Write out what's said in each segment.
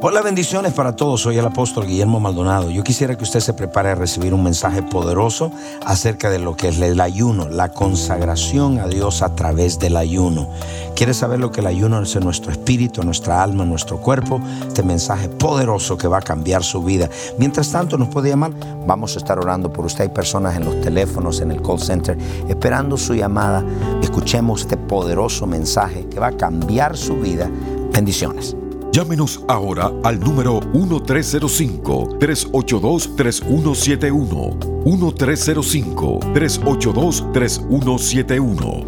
Hola, bendiciones para todos. Soy el apóstol Guillermo Maldonado. Yo quisiera que usted se prepare a recibir un mensaje poderoso acerca de lo que es el ayuno, la consagración a Dios a través del ayuno. ¿Quieres saber lo que el ayuno es en nuestro espíritu, nuestra alma, nuestro cuerpo? Este mensaje poderoso que va a cambiar su vida. Mientras tanto, nos puede llamar. Vamos a estar orando por usted. Hay personas en los teléfonos, en el call center, esperando su llamada. Escuchemos este poderoso mensaje que va a cambiar su vida. Bendiciones. Llámenos ahora al número 1305-382-3171. 1305-382-3171.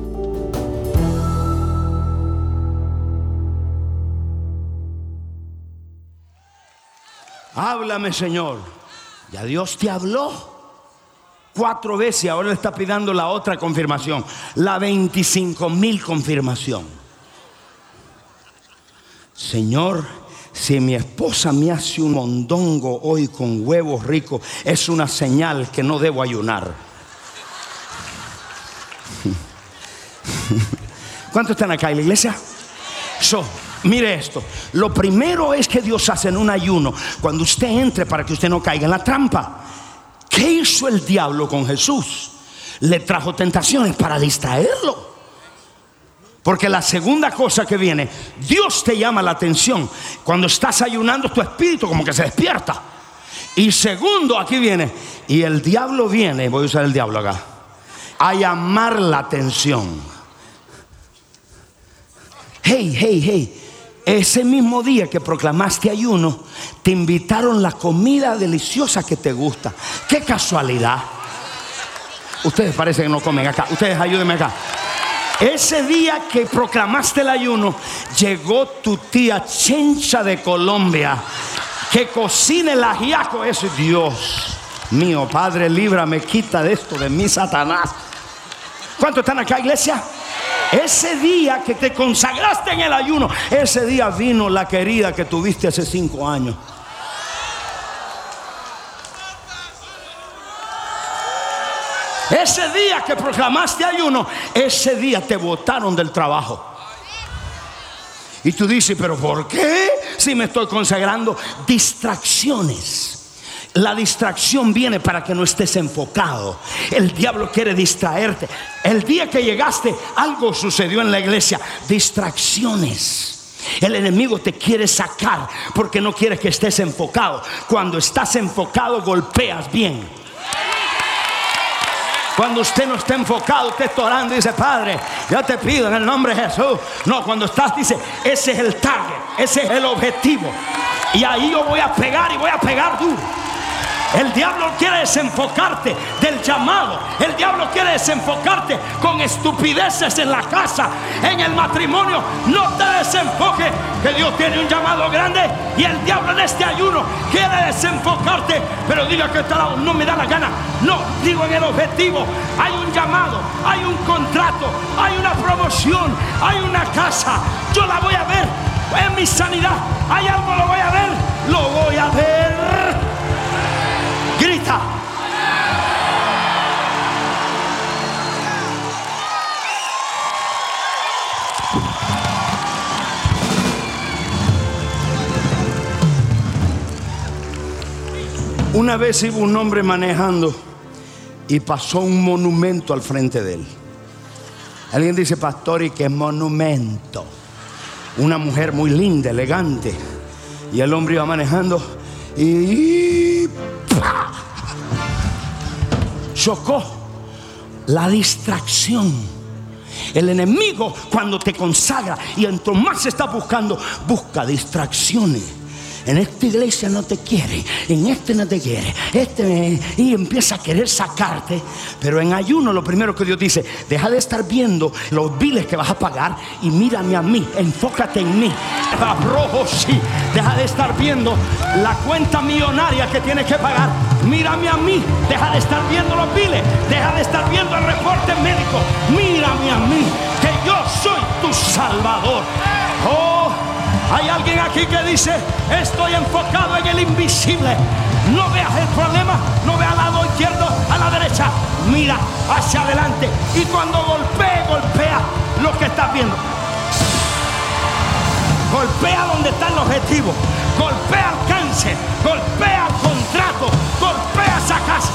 Háblame, Señor. Ya Dios te habló cuatro veces ahora le está pidiendo la otra confirmación, la 25 mil confirmación. Señor, si mi esposa me hace un mondongo hoy con huevos ricos, es una señal que no debo ayunar. ¿Cuántos están acá en la iglesia? So, mire esto. Lo primero es que Dios hace en un ayuno cuando usted entre para que usted no caiga en la trampa. ¿Qué hizo el diablo con Jesús? Le trajo tentaciones para distraerlo. Porque la segunda cosa que viene, Dios te llama la atención. Cuando estás ayunando, tu espíritu como que se despierta. Y segundo, aquí viene, y el diablo viene, voy a usar el diablo acá, a llamar la atención. Hey, hey, hey. Ese mismo día que proclamaste ayuno, te invitaron la comida deliciosa que te gusta. Qué casualidad. Ustedes parece que no comen acá. Ustedes ayúdenme acá. Ese día que proclamaste el ayuno, llegó tu tía Chencha de Colombia, que cocina el ajiaco. Ese Dios mío, Padre, líbrame, quita de esto de mí, Satanás. ¿Cuántos están acá, iglesia? Ese día que te consagraste en el ayuno, ese día vino la querida que tuviste hace cinco años. Ese día que proclamaste ayuno, ese día te botaron del trabajo. Y tú dices, pero ¿por qué? Si me estoy consagrando distracciones. La distracción viene para que no estés enfocado. El diablo quiere distraerte. El día que llegaste, algo sucedió en la iglesia. Distracciones. El enemigo te quiere sacar porque no quiere que estés enfocado. Cuando estás enfocado, golpeas bien. Cuando usted no está enfocado, usted está orando y dice, Padre, yo te pido en el nombre de Jesús. No, cuando estás, dice, ese es el target, ese es el objetivo. Y ahí yo voy a pegar y voy a pegar duro. El diablo quiere desenfocarte del llamado. El diablo quiere desenfocarte con estupideces en la casa, en el matrimonio. No te desenfoque que Dios tiene un llamado grande y el diablo en este ayuno quiere desenfocarte. Pero diga que no me da la gana. No, digo en el objetivo. Hay un llamado, hay un contrato, hay una promoción, hay una casa. Yo la voy a ver en mi sanidad. Hay algo, lo voy a ver. Lo voy a ver. Una vez iba un hombre manejando y pasó un monumento al frente de él. Alguien dice, pastor, ¿y qué monumento? Una mujer muy linda, elegante. Y el hombre iba manejando y chocó la distracción. El enemigo cuando te consagra y en más está buscando, busca distracciones. En esta iglesia no te quiere, en este no te quiere, este y empieza a querer sacarte. Pero en ayuno lo primero que Dios dice, deja de estar viendo los biles que vas a pagar y mírame a mí, enfócate en mí. Sí, deja de estar viendo la cuenta millonaria que tienes que pagar. Mírame a mí, deja de estar viendo los biles, deja de estar viendo el reporte médico, mírame a mí, que yo soy tu salvador. Oh, hay alguien aquí que dice, estoy enfocado en el invisible. No veas el problema, no veas al lado izquierdo, a la derecha. Mira hacia adelante. Y cuando golpee, golpea lo que estás viendo. Golpea donde está el objetivo. Golpea el cáncer. Golpea el contrato. Golpea esa casa.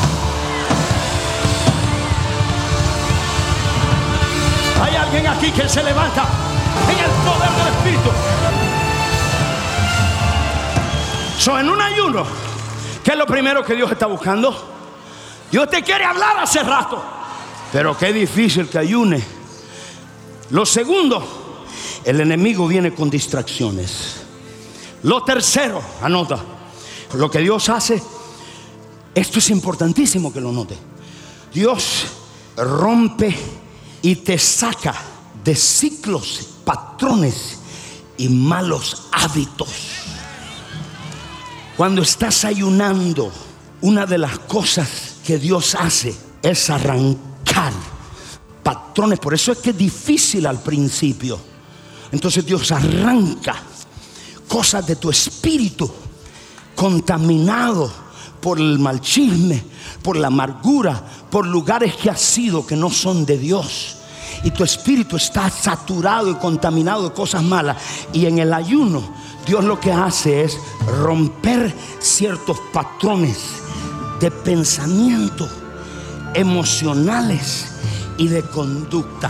Hay alguien aquí que se levanta en el poder del Espíritu. So, en un ayuno, ¿qué es lo primero que Dios está buscando? Dios te quiere hablar hace rato, pero qué difícil que ayune. Lo segundo, el enemigo viene con distracciones. Lo tercero, anota, lo que Dios hace, esto es importantísimo que lo note. Dios rompe y te saca de ciclos, patrones y malos hábitos. Cuando estás ayunando, una de las cosas que Dios hace es arrancar patrones. Por eso es que es difícil al principio. Entonces Dios arranca cosas de tu espíritu contaminado por el mal chisme, por la amargura, por lugares que has sido que no son de Dios. Y tu espíritu está saturado y contaminado de cosas malas. Y en el ayuno, Dios lo que hace es romper ciertos patrones de pensamiento, emocionales y de conducta.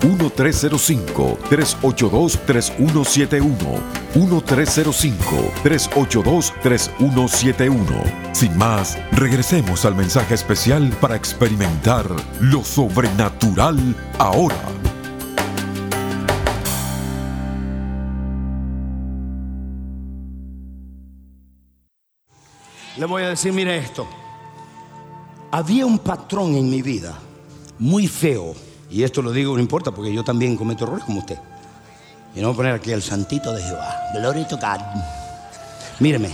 1305-382-3171. 1305-382-3171. Sin más, regresemos al mensaje especial para experimentar lo sobrenatural ahora. Le voy a decir, mire esto. Había un patrón en mi vida muy feo. Y esto lo digo, no importa, porque yo también cometo errores como usted. Y no voy a poner aquí el santito de Jehová. Gloria to God. Míreme.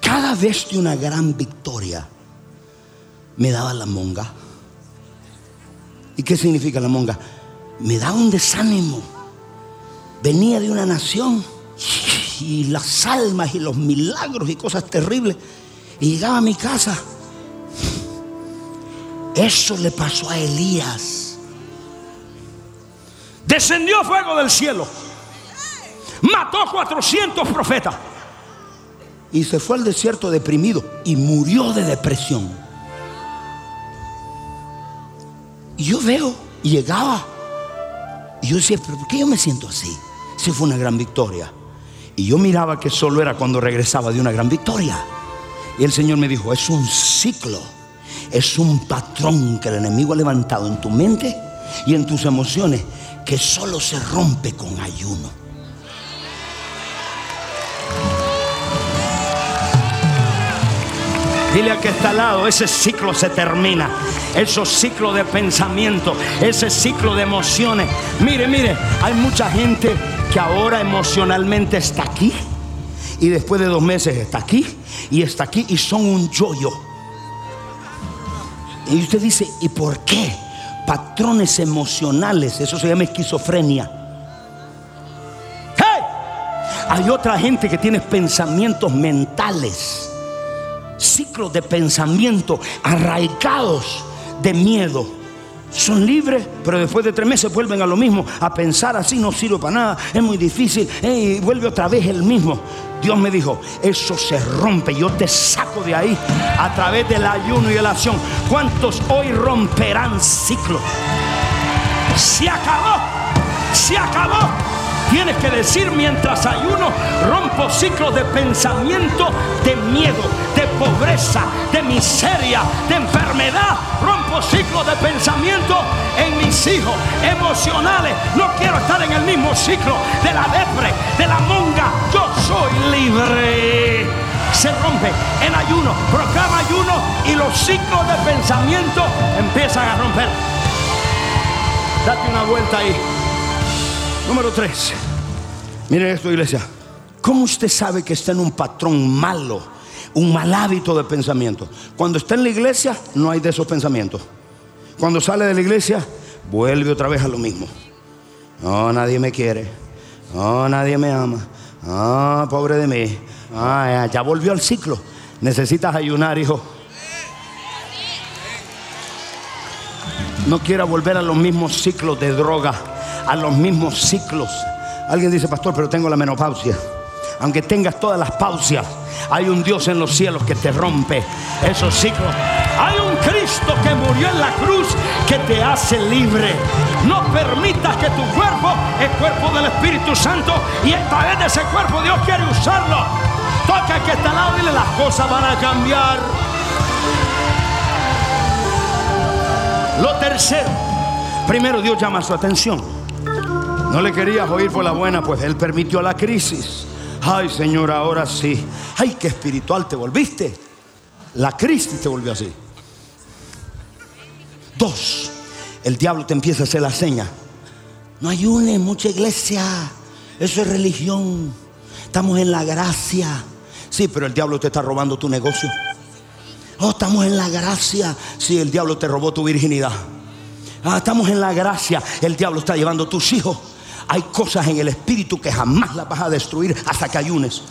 Cada vez de una gran victoria me daba la monga. ¿Y qué significa la monga? Me da un desánimo. Venía de una nación y las almas y los milagros y cosas terribles. Y llegaba a mi casa. Eso le pasó a Elías. Descendió fuego del cielo. Mató 400 profetas. Y se fue al desierto deprimido y murió de depresión. Y yo veo, y llegaba. Y yo decía, pero ¿por qué yo me siento así? Si fue una gran victoria. Y yo miraba que solo era cuando regresaba de una gran victoria. Y el Señor me dijo, es un ciclo, es un patrón que el enemigo ha levantado en tu mente y en tus emociones que solo se rompe con ayuno. Dile al que está al lado, ese ciclo se termina. Esos ciclos de pensamiento, ese ciclo de emociones. Mire, mire, hay mucha gente que ahora emocionalmente está aquí y después de dos meses está aquí y está aquí y son un yoyo. Y usted dice, ¿y por qué? Patrones emocionales, eso se llama esquizofrenia. Hay otra gente que tiene pensamientos mentales, ciclos de pensamiento arraigados de miedo. son libres, pero después de tres meses vuelven a lo mismo, a pensar así, no sirve para nada, es muy difícil, y vuelve otra vez el mismo. Dios me dijo, eso se rompe, yo te saco de ahí a través del ayuno y de la acción. ¿Cuántos hoy romperán ciclos? Se acabó, se acabó. Tienes que decir mientras ayuno, rompo ciclos de pensamiento, de miedo, de pobreza, de miseria, de enfermedad. Rompo ciclos de pensamiento en hijos emocionales. No quiero estar en el mismo ciclo de la depre, de la monga. Yo soy libre. Se rompe en ayuno, proclama ayuno y los ciclos de pensamiento empiezan a romper. Date una vuelta ahí. Número tres. Miren esto, iglesia. ¿Cómo usted sabe que está en un patrón malo, un mal hábito de pensamiento? Cuando está en la iglesia, no hay de esos pensamientos. Cuando sale de la iglesia, vuelve otra vez a lo mismo. No, nadie me quiere. No, nadie me ama. Ah, pobre de mí. Ah, ya volvió al ciclo. Necesitas ayunar, hijo. No quiera volver a los mismos ciclos de droga, a los mismos ciclos. Alguien dice, pastor, pero tengo la menopausia. Aunque tengas todas las pausias, hay un Dios en los cielos que te rompe esos ciclos. Hay un Cristo que murió en la cruz que te hace libre. No permitas que tu cuerpo es cuerpo del Espíritu Santo y a través de ese cuerpo Dios quiere usarlo. Toca que está al lado y las cosas van a cambiar. Lo tercero, primero Dios llama su atención. No le querías oír por la buena, pues Él permitió la crisis. Ay, Señor, ahora sí. Ay, qué espiritual te volviste. La crisis te volvió así. Dos, el diablo te empieza a hacer la seña. No ayune, mucha iglesia. Eso es religión. Estamos en la gracia. Sí, pero el diablo te está robando tu negocio. Oh, estamos en la gracia. Sí, el diablo te robó tu virginidad. Ah, estamos en la gracia. El diablo está llevando tus hijos. Hay cosas en el espíritu que jamás las vas a destruir hasta que ayunes.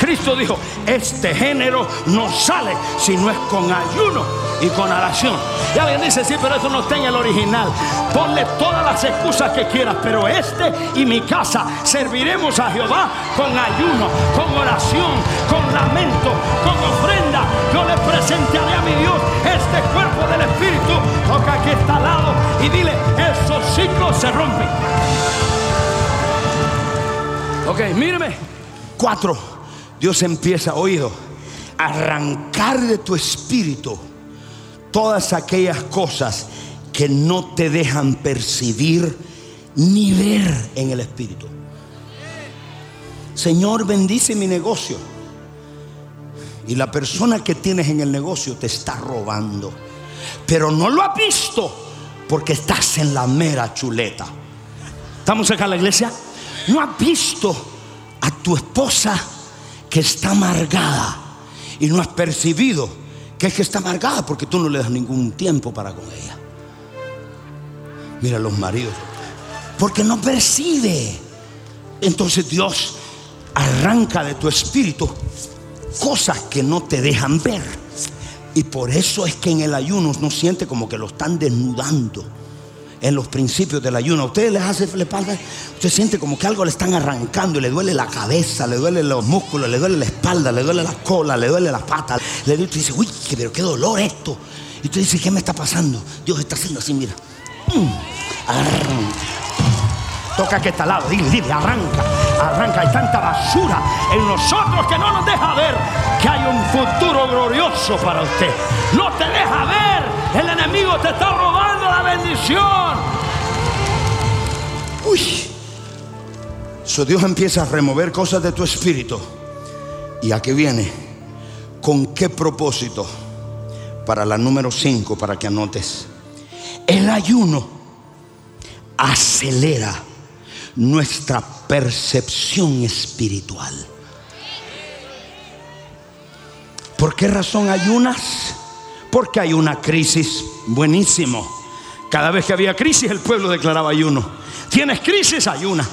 Cristo dijo, este género no sale si no es con ayuno y con oración. Y alguien dice, sí, pero eso no está en el original. Ponle todas las excusas que quieras, pero este y mi casa serviremos a Jehová con ayuno, con oración, con lamento, con ofrenda. Yo le presentaré a mi Dios este cuerpo del Espíritu. Toca que está al lado y dile, esos ciclos se rompen. Ok, míreme. Cuatro. Dios empieza, oído, arrancar de tu espíritu todas aquellas cosas que no te dejan percibir ni ver en el espíritu. Señor, bendice mi negocio. Y la persona que tienes en el negocio te está robando. Pero no lo ha visto porque estás en la mera chuleta. ¿Estamos acá en la iglesia? No has visto a tu esposa que está amargada y no has percibido que es que está amargada porque tú no le das ningún tiempo para con ella. Mira los maridos, porque no percibe. Entonces Dios arranca de tu espíritu cosas que no te dejan ver. Y por eso es que en el ayuno no siente como que lo están desnudando en los principios del ayuno. Ustedes les hace, le pasa, usted siente como que algo le están arrancando y le duele la cabeza, le duele los músculos, le duele la espalda, le duele la cola, le duele las patas. Le duele, usted dice, uy, pero qué dolor esto. Y usted dice, ¿qué me está pasando? Dios está haciendo así, mira. Mm, Toca que está al lado, dile, dile, arranca, arranca. Hay tanta basura en nosotros que no nos deja ver que hay un futuro glorioso para usted. No te deja ver, el enemigo te está bendición. Uy. So Dios empieza a remover cosas de tu espíritu. ¿Y a qué viene? ¿Con qué propósito? Para la número 5, para que anotes. El ayuno acelera nuestra percepción espiritual. ¿Por qué razón ayunas? Porque hay una crisis. Buenísimo. Cada vez que había crisis el pueblo declaraba ayuno. Tienes crisis, ayuna.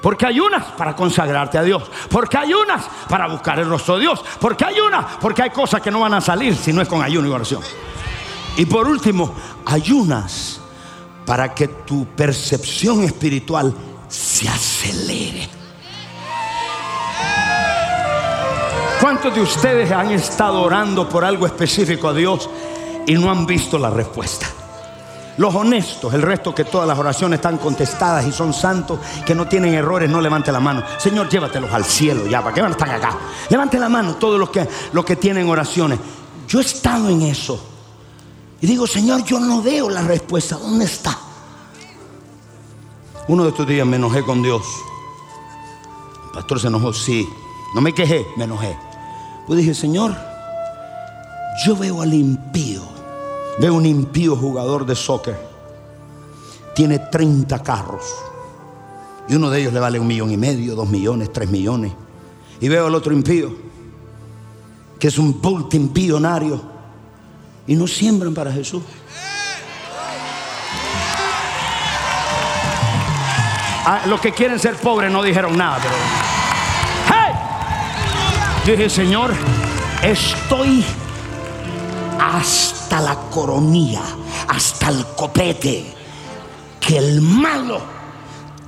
Porque ayunas para consagrarte a Dios. Porque ayunas para buscar el rostro de Dios. Porque ayunas porque hay cosas que no van a salir si no es con ayuno y oración. Y por último, ayunas para que tu percepción espiritual se acelere. ¿Cuántos de ustedes han estado orando por algo específico a Dios y no han visto la respuesta? Los honestos, el resto que todas las oraciones están contestadas y son santos, que no tienen errores, no levante la mano. Señor, llévatelos al cielo ya, ¿para qué van a estar acá? Levante la mano todos los que, los que tienen oraciones. Yo he estado en eso. Y digo, Señor, yo no veo la respuesta. ¿Dónde está? Uno de estos días me enojé con Dios. El pastor se enojó, sí. No me quejé, me enojé. Pues dije, Señor, yo veo al impío. Veo un impío jugador de soccer. Tiene 30 carros. Y uno de ellos le vale un millón y medio, dos millones, tres millones. Y veo al otro impío, que es un multimillonario. Y no siembran para Jesús. Ah, los que quieren ser pobres no dijeron nada, pero. Dije, Señor, estoy hasta la coronilla, hasta el copete. Que el malo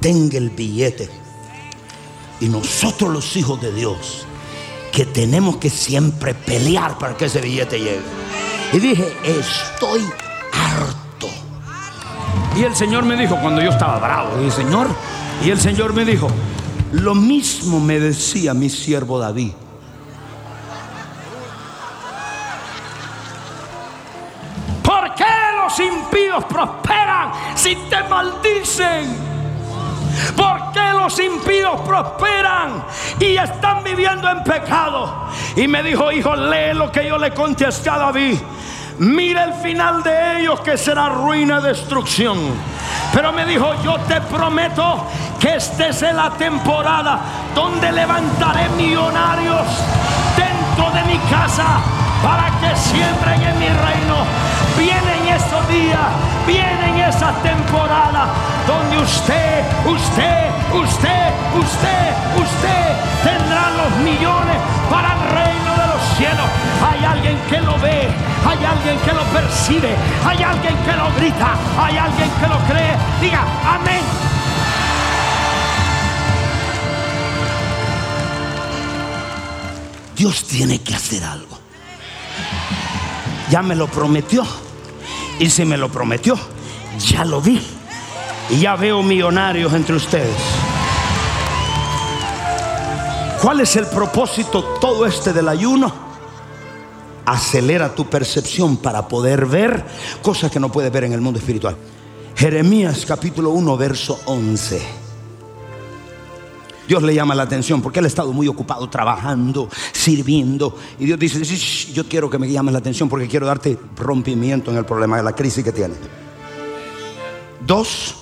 tenga el billete. Y nosotros los hijos de Dios, que tenemos que siempre pelear para que ese billete llegue. Y dije, estoy harto. Y el Señor me dijo, cuando yo estaba bravo, dije, Señor, y el Señor me dijo, lo mismo me decía mi siervo David. Prosperan si te maldicen? ¿Por qué los impíos prosperan y están viviendo en pecado? Y me dijo, hijo, lee lo que yo le contesté a David. Mira el final de ellos que será ruina destrucción. Pero me dijo, yo te prometo que esta es la temporada donde levantaré millonarios dentro de mi casa para que siembren en mi reino. Vienen esos días, vienen esas temporadas donde usted, usted, usted, usted, usted tendrá los millones para el reino de los cielos. Hay alguien que lo ve, hay alguien que lo percibe, hay alguien que lo grita, hay alguien que lo cree. Diga, amén. Dios tiene que hacer algo. Ya me lo prometió. Y si me lo prometió, ya lo vi. Ya veo millonarios entre ustedes. ¿Cuál es el propósito todo este del ayuno? Acelera tu percepción para poder ver cosas que no puedes ver en el mundo espiritual. Jeremías capítulo 1, verso 11. Dios le llama la atención porque él ha estado muy ocupado trabajando, sirviendo. Y Dios dice, yo quiero que me llames la atención porque quiero darte rompimiento en el problema de la crisis que tienes. Dos,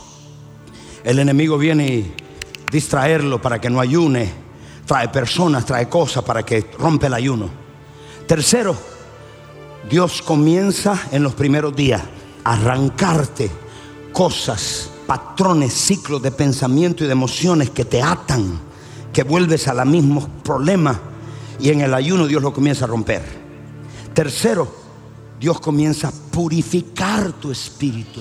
el enemigo viene y distraerlo para que no ayune. Trae personas, trae cosas para que rompe el ayuno. Tercero, Dios comienza en los primeros días a arrancarte cosas patrones, ciclos de pensamiento y de emociones que te atan, que vuelves a los mismos problemas y en el ayuno Dios lo comienza a romper. Tercero, Dios comienza a purificar tu espíritu.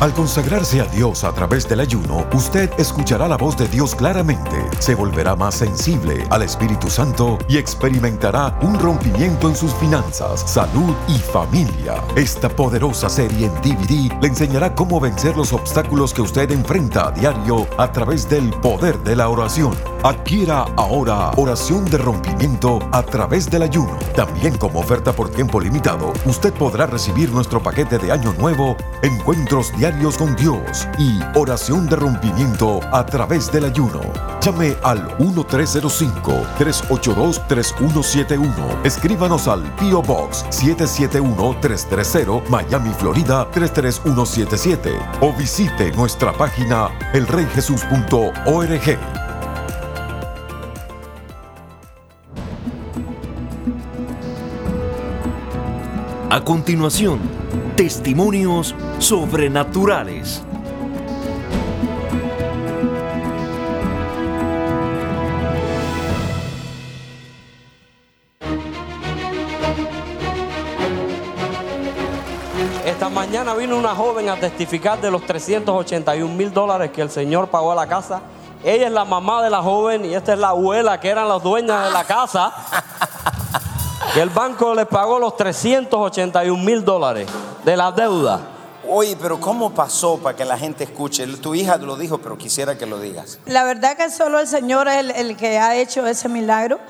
Al consagrarse a Dios a través del ayuno, usted escuchará la voz de Dios claramente, se volverá más sensible al Espíritu Santo y experimentará un rompimiento en sus finanzas, salud y familia. Esta poderosa serie en DVD le enseñará cómo vencer los obstáculos que usted enfrenta a diario a través del poder de la oración. Adquiera ahora oración de rompimiento a través del ayuno. También como oferta por tiempo limitado, usted podrá recibir nuestro paquete de año nuevo, encuentros diarios con Dios y oración de rompimiento a través del ayuno. Llame al 1305-382-3171. Escríbanos al P.O. Box 771-330 Miami, Florida 33177 o visite nuestra página elreyjesus.org. A continuación, testimonios sobrenaturales. Esta mañana vino una joven a testificar de los 381 mil dólares que el Señor pagó a la casa. Ella es la mamá de la joven y esta es la abuela que eran las dueñas de la casa. Que el banco les pagó los 381 mil dólares de la deuda. Oye, pero ¿cómo pasó para que la gente escuche? Tu hija lo dijo, pero quisiera que lo digas. La verdad que solo el Señor es el, el que ha hecho ese milagro.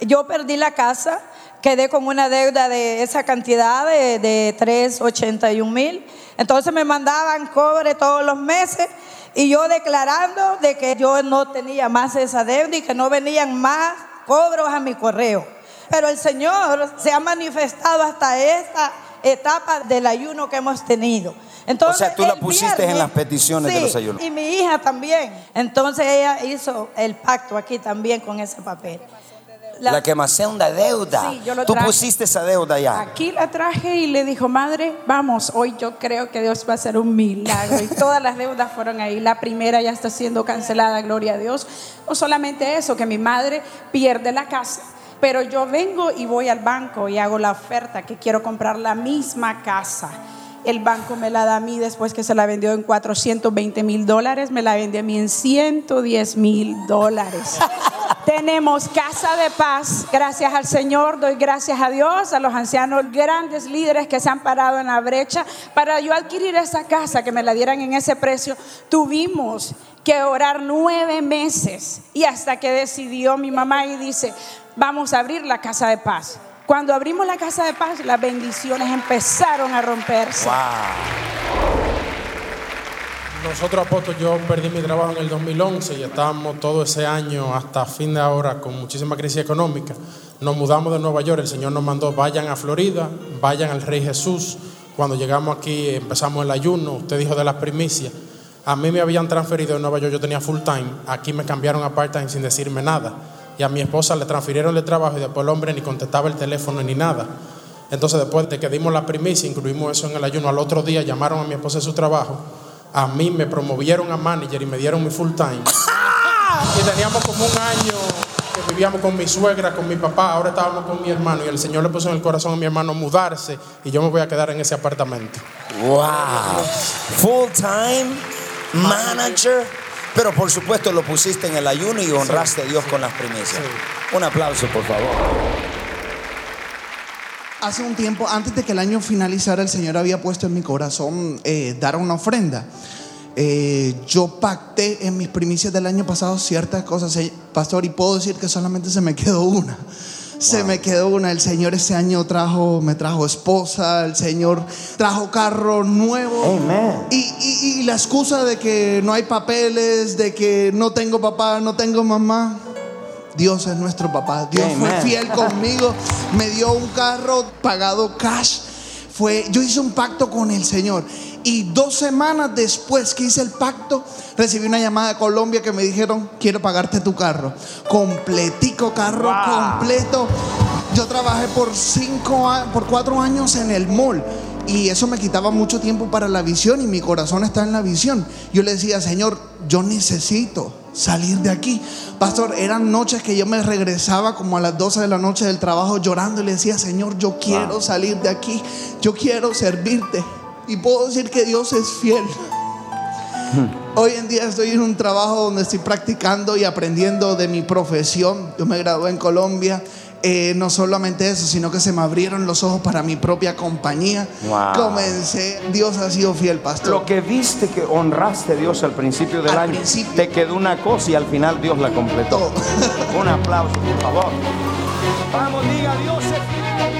Yo perdí la casa, quedé con una deuda de esa cantidad de, de 381 mil. Entonces me mandaban cobre todos los meses y yo declarando de que yo no tenía más esa deuda y que no venían más cobros a mi correo. Pero el Señor se ha manifestado hasta esta etapa del ayuno que hemos tenido. Entonces, O sea, tú la pusiste en las peticiones de Sí, los ayunos. Y mi hija también. Entonces ella hizo el pacto aquí también con ese papel. La, quemación de deuda. Sí, yo lo Tú traje. pusiste esa deuda ya. Aquí la traje y le dijo, madre, vamos, hoy yo creo que Dios va a hacer un milagro. Y todas las deudas fueron ahí. La primera ya está siendo cancelada, gloria a Dios. No solamente eso, que mi madre pierde la casa. Pero yo vengo y voy al banco y hago la oferta que quiero comprar la misma casa. El banco me la da a mí después que se la vendió en 420 mil dólares, me la vende a mí en 110 mil dólares. Tenemos casa de paz, gracias al Señor, doy gracias a Dios, a los ancianos, grandes líderes que se han parado en la brecha para yo adquirir esa casa, que me la dieran en ese precio. Tuvimos que orar nueve meses y hasta que decidió mi mamá y dice, vamos a abrir la casa de paz. Cuando abrimos la casa de paz, las bendiciones empezaron a romperse. Nosotros, apóstol, yo perdí mi trabajo en el 2011 y estábamos todo ese año hasta fin de ahora con muchísima crisis económica. Nos mudamos de Nueva York, el Señor nos mandó, vayan a Florida, vayan al Rey Jesús. Cuando llegamos aquí empezamos el ayuno, usted dijo de las primicias. A mí me habían transferido de Nueva York, yo tenía full time, aquí me cambiaron a part time sin decirme nada. Y a mi esposa le transfirieron el trabajo y después el hombre ni contestaba el teléfono ni nada. Entonces después de que dimos la primicia, incluimos eso en el ayuno, al otro día llamaron a mi esposa su trabajo, a mí me promovieron a manager y me dieron mi full time. Y teníamos como un año que vivíamos con mi suegra, con mi papá, ahora estábamos con mi hermano y el Señor le puso en el corazón a mi hermano mudarse y yo me voy a quedar en ese apartamento. Wow. Full time manager. Pero por supuesto lo pusiste en el ayuno y honraste a Dios con las primicias. Un aplauso, por favor. Hace un tiempo, antes de que el año finalizara, el Señor había puesto en mi corazón eh, dar una ofrenda. Eh, yo pacté en mis primicias del año pasado ciertas cosas, eh, pastor, y puedo decir que solamente se me quedó una. Se me quedó una. El Señor ese año trajo, me trajo esposa, el Señor trajo carro nuevo. Y, y- y la excusa de que no hay papeles, de que no tengo papá, no tengo mamá. Dios es nuestro papá. Dios fue fiel conmigo. Me dio un carro pagado cash. Fue, yo hice un pacto con el Señor. Y dos semanas después que hice el pacto, recibí una llamada de Colombia que me dijeron, quiero pagarte tu carro. Completico carro, completo. Yo trabajé por cinco, por cuatro años en el mall. Y eso me quitaba mucho tiempo para la visión y mi corazón está en la visión. Yo le decía, Señor, yo necesito salir de aquí. Pastor, eran noches que yo me regresaba como a las 12 de la noche del trabajo llorando y le decía, Señor, yo quiero salir de aquí. Yo quiero servirte. Y puedo decir que Dios es fiel. Hoy en día estoy en un trabajo donde estoy practicando y aprendiendo de mi profesión. Yo me gradué en Colombia. Eh, no solamente eso, sino que se me abrieron los ojos para mi propia compañía. Wow. Comencé, Dios ha sido fiel, pastor. Lo que viste que honraste a Dios al principio del Al año, principio. te quedó una cosa y al final Dios la completó. Un aplauso, por favor. Vamos, diga Dios es fiel.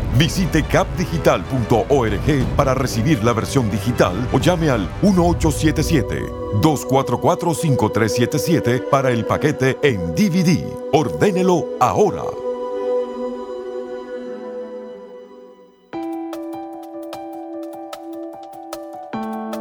Visite capdigital.org para recibir la versión digital o llame al 1877-244-5377 para el paquete en DVD. Ordénelo ahora.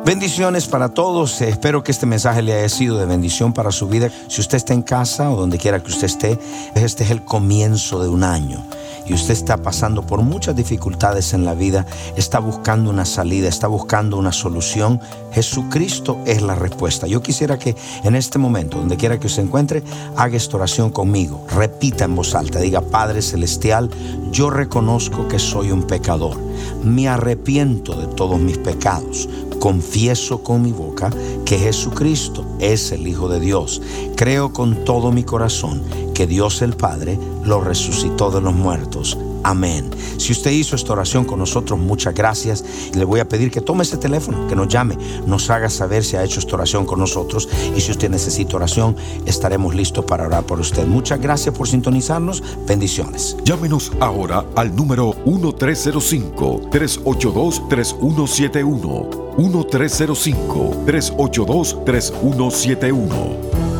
Bendiciones para todos. Espero que este mensaje le haya sido de bendición para su vida. Si usted está en casa o donde quiera que usted esté, este es el comienzo de un año y usted está pasando por muchas dificultades en la vida, está buscando una salida, está buscando una solución, Jesucristo es la respuesta. Yo quisiera que en este momento, donde quiera que se encuentre, haga esta oración conmigo. Repita en voz alta, diga, Padre Celestial, yo reconozco que soy un pecador. Me arrepiento de todos mis pecados confieso con mi boca que Jesucristo es el Hijo de Dios. Creo con todo mi corazón que Dios el Padre lo resucitó de los muertos. Amén. Si usted hizo esta oración con nosotros, muchas gracias. Le voy a pedir que tome ese teléfono, que nos llame, nos haga saber si ha hecho esta oración con nosotros. Y si usted necesita oración, estaremos listos para orar por usted. Muchas gracias por sintonizarnos. Bendiciones. Llámenos ahora al número 1305-382-3171. 1305-382-3171.